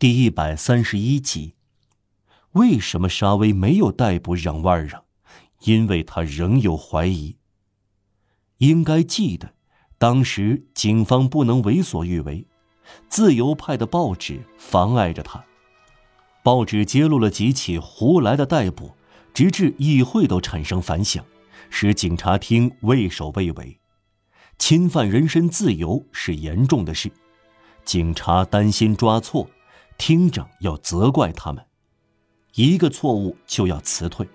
第一百三十一集。为什么沙威没有逮捕让万让？因为他仍有怀疑。应该记得，当时警方不能为所欲为，自由派的报纸妨碍着他。报纸揭露了几起胡来的逮捕，直至议会都产生反响，使警察厅畏首畏尾。侵犯人身自由是严重的事，警察担心抓错，厅长要责怪他们，一个错误就要辞退。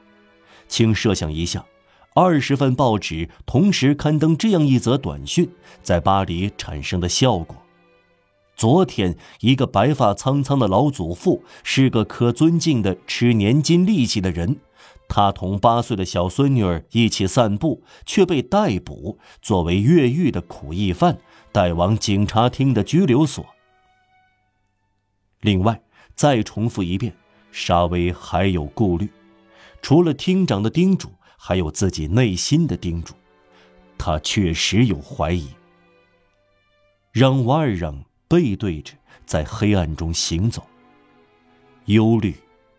请设想一下，二十份报纸同时刊登这样一则短讯，在巴黎产生的效果。昨天，一个白发苍苍的老祖父是个可尊敬的吃年金利息的人，他同八岁的小孙女儿一起散步，却被逮捕，作为越狱的苦役犯带往警察厅的拘留所。另外，再重复一遍，沙威还有顾虑，除了厅长的叮嘱，还有自己内心的叮嘱，他确实有怀疑。让瓦尔让。背对着，在黑暗中行走。忧虑、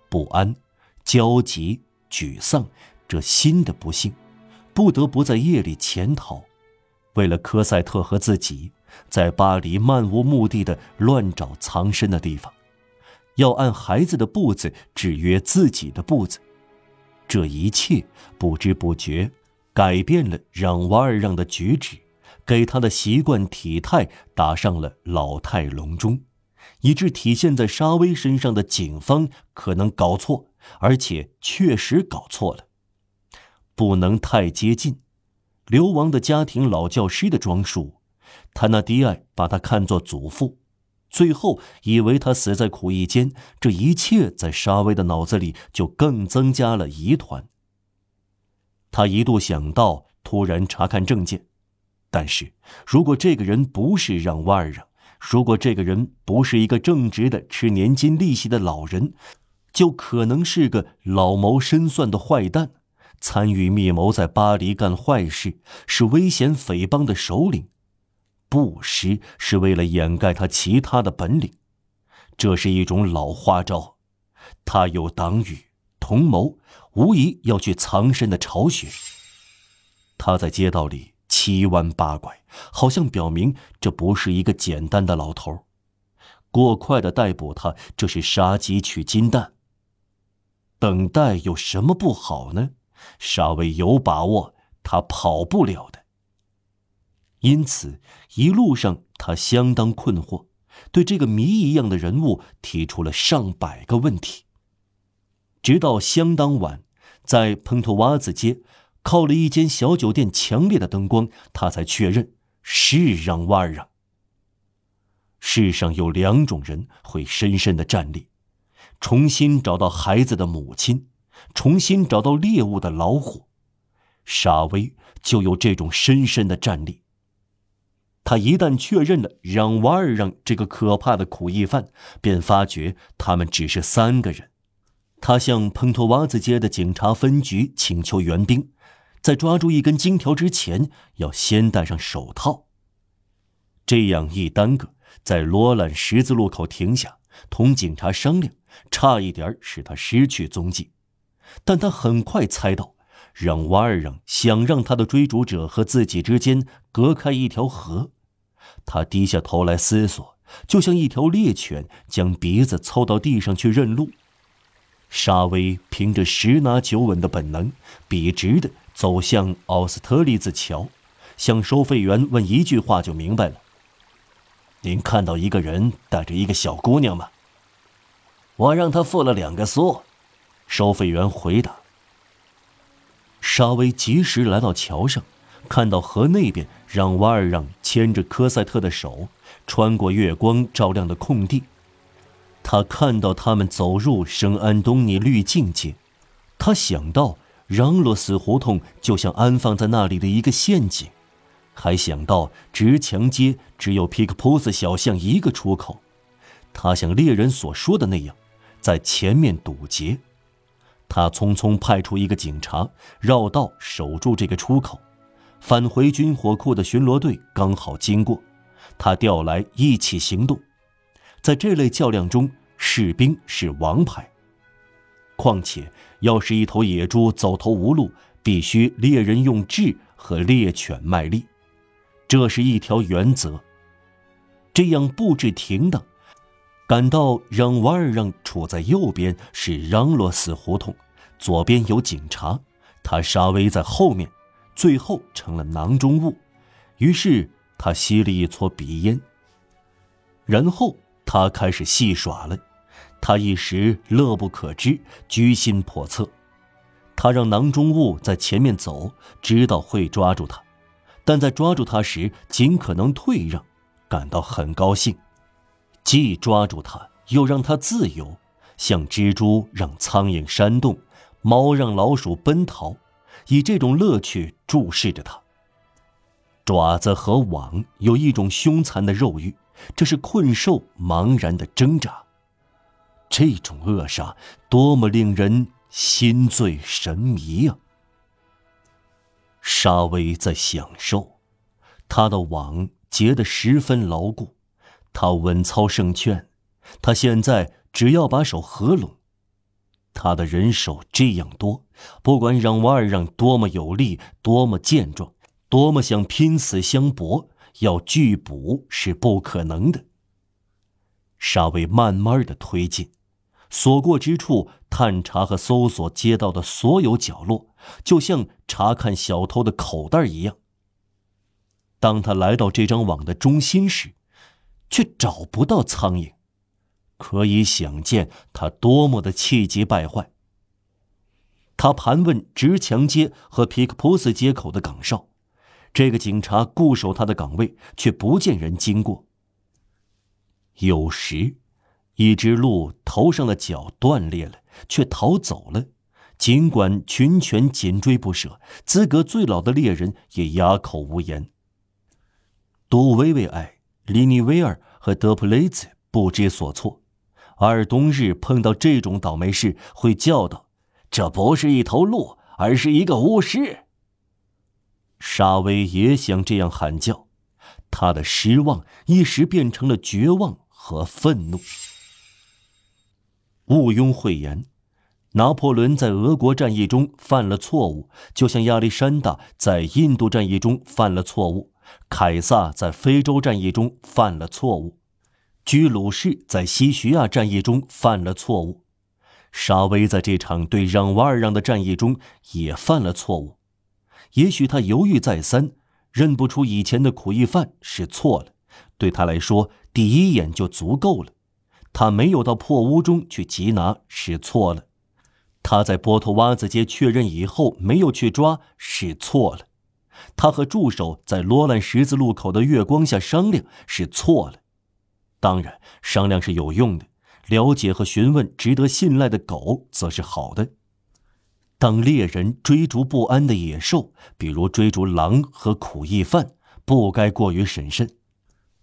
不安、焦急、沮丧，这新的不幸，不得不在夜里潜逃。为了科赛特和自己，在巴黎漫无目的的乱找藏身的地方，要按孩子的步子制约自己的步子。这一切不知不觉改变了让瓦尔让的举止。给他的习惯体态打上了老态龙钟，以致体现在沙威身上的警方可能搞错，而且确实搞错了。不能太接近，流亡的家庭老教师的装束，他那迪埃把他看作祖父，最后以为他死在苦役间。这一切在沙威的脑子里就更增加了疑团。他一度想到突然查看证件。但是，如果这个人不是让瓦尔让，如果这个人不是一个正直的吃年金利息的老人，就可能是个老谋深算的坏蛋，参与密谋在巴黎干坏事，是危险匪帮的首领。布施是为了掩盖他其他的本领，这是一种老花招。他有党羽同谋，无疑要去藏身的巢穴。他在街道里。七弯八拐，好像表明这不是一个简单的老头。过快的逮捕他，这是杀鸡取金蛋。等待有什么不好呢？沙威有把握，他跑不了的。因此，一路上他相当困惑，对这个谜一样的人物提出了上百个问题。直到相当晚，在蓬托瓦兹街。靠了一间小酒店强烈的灯光，他才确认是让瓦尔让。世上有两种人会深深的站立，重新找到孩子的母亲，重新找到猎物的老虎。沙威就有这种深深的站立。他一旦确认了让瓦尔让这个可怕的苦役犯，便发觉他们只是三个人。他向蓬托瓦兹街的警察分局请求援兵。在抓住一根金条之前，要先戴上手套。这样一耽搁，在罗兰十字路口停下，同警察商量，差一点使他失去踪迹。但他很快猜到，让瓦尔让想让他的追逐者和自己之间隔开一条河。他低下头来思索，就像一条猎犬将鼻子凑到地上去认路。沙威凭着十拿九稳的本能，笔直的。走向奥斯特利兹桥，向收费员问一句话就明白了。您看到一个人带着一个小姑娘吗？我让他付了两个苏。收费员回答。沙威及时来到桥上，看到河那边让瓦尔让牵着科赛特的手，穿过月光照亮的空地。他看到他们走入圣安东尼绿境街，他想到。让洛死胡同就像安放在那里的一个陷阱，还想到直墙街只有皮克普斯小巷一个出口，他像猎人所说的那样，在前面堵截。他匆匆派出一个警察绕道守住这个出口，返回军火库的巡逻队刚好经过，他调来一起行动。在这类较量中，士兵是王牌。况且，要是一头野猪走投无路，必须猎人用智和猎犬卖力，这是一条原则。这样布置停当，赶到让瓦尔让处在右边是让罗斯胡同，左边有警察，他稍微在后面，最后成了囊中物。于是他吸了一撮鼻烟，然后他开始戏耍了。他一时乐不可支，居心叵测。他让囊中物在前面走，知道会抓住他，但在抓住他时尽可能退让，感到很高兴。既抓住他，又让他自由，像蜘蛛让苍蝇扇动，猫让老鼠奔逃，以这种乐趣注视着他。爪子和网有一种凶残的肉欲，这是困兽茫然的挣扎。这种扼杀多么令人心醉神迷啊！沙威在享受，他的网结得十分牢固，他稳操胜券。他现在只要把手合拢，他的人手这样多，不管让瓦尔让多么有力，多么健壮，多么想拼死相搏，要拒捕是不可能的。沙威慢慢的推进。所过之处，探查和搜索街道的所有角落，就像查看小偷的口袋一样。当他来到这张网的中心时，却找不到苍蝇，可以想见他多么的气急败坏。他盘问直墙街和皮克普斯街口的岗哨，这个警察固守他的岗位，却不见人经过。有时。一只鹿头上的角断裂了，却逃走了。尽管群犬紧追不舍，资格最老的猎人也哑口无言。杜维维埃、利尼维尔和德普雷兹不知所措。阿尔冬日碰到这种倒霉事，会叫道：“这不是一头鹿，而是一个巫师。”沙威也想这样喊叫，他的失望一时变成了绝望和愤怒。毋庸讳言，拿破仑在俄国战役中犯了错误，就像亚历山大在印度战役中犯了错误，凯撒在非洲战役中犯了错误，居鲁士在西徐亚战役中犯了错误，沙威在这场对让瓦尔让的战役中也犯了错误。也许他犹豫再三，认不出以前的苦役犯是错了，对他来说，第一眼就足够了。他没有到破屋中去缉拿是错了，他在波托瓦子街确认以后没有去抓是错了，他和助手在罗兰十字路口的月光下商量是错了，当然商量是有用的，了解和询问值得信赖的狗则是好的。当猎人追逐不安的野兽，比如追逐狼和苦役犯，不该过于审慎。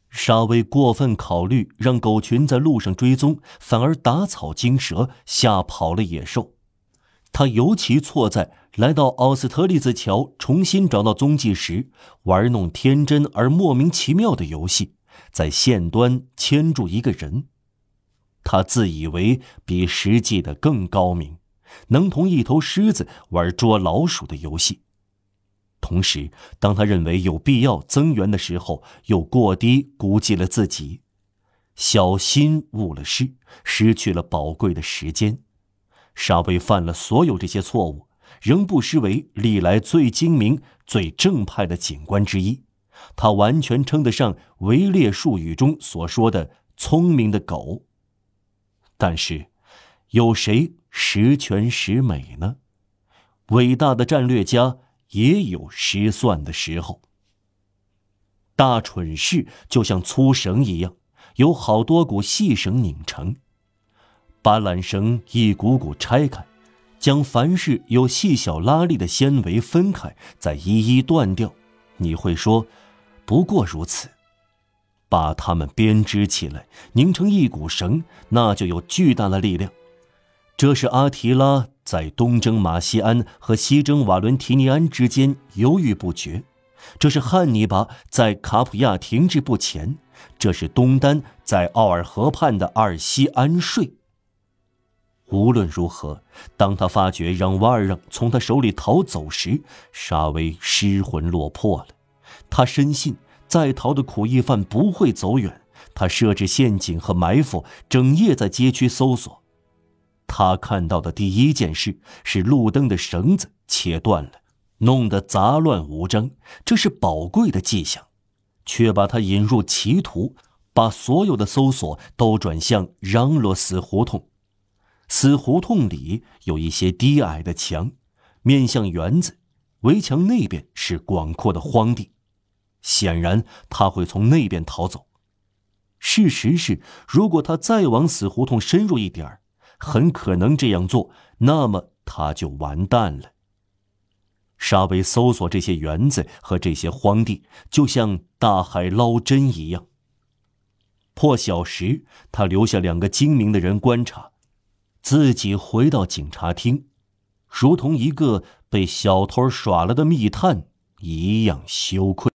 沙威过分考虑，让狗群在路上追踪，反而打草惊蛇，吓跑了野兽。他尤其错在来到奥斯特利兹桥重新找到踪迹时，玩弄天真而莫名其妙的游戏，在线端牵住一个人。他自以为比实际的更高明，能同一头狮子玩捉老鼠的游戏。同时，当他认为有必要增援的时候，又过低估计了自己，小心误了事，失去了宝贵的时间。沙威犯了所有这些错误，仍不失为历来最精明、最正派的警官之一。他完全称得上围猎术语中所说的聪明的狗。但是，有谁十全十美呢？伟大的战略家。也有失算的时候。大蠢事就像粗绳一样，有好多股细绳拧成。把缆绳一股股拆开，将凡是有细小拉力的纤维分开，再一一断掉。你会说，不过如此。把它们编织起来，拧成一股绳，那就有巨大的力量。这是阿提拉。在东征马西安和西征瓦伦提尼安之间犹豫不决，这是汉尼拔在卡普亚停滞不前，这是东丹在奥尔河畔的二西安睡。无论如何，当他发觉让瓦尔让从他手里逃走时，沙威失魂落魄了。他深信在逃的苦役犯不会走远，他设置陷阱和埋伏，整夜在街区搜索。他看到的第一件事是路灯的绳子切断了，弄得杂乱无章，这是宝贵的迹象，却把他引入歧途，把所有的搜索都转向嚷罗死胡同。死胡同里有一些低矮的墙，面向园子，围墙那边是广阔的荒地，显然他会从那边逃走。事实是，如果他再往死胡同深入一点儿，很可能这样做，那么他就完蛋了。沙威搜索这些园子和这些荒地，就像大海捞针一样。破晓时，他留下两个精明的人观察。自己回到警察厅，如同一个被小偷耍了的密探一样羞愧。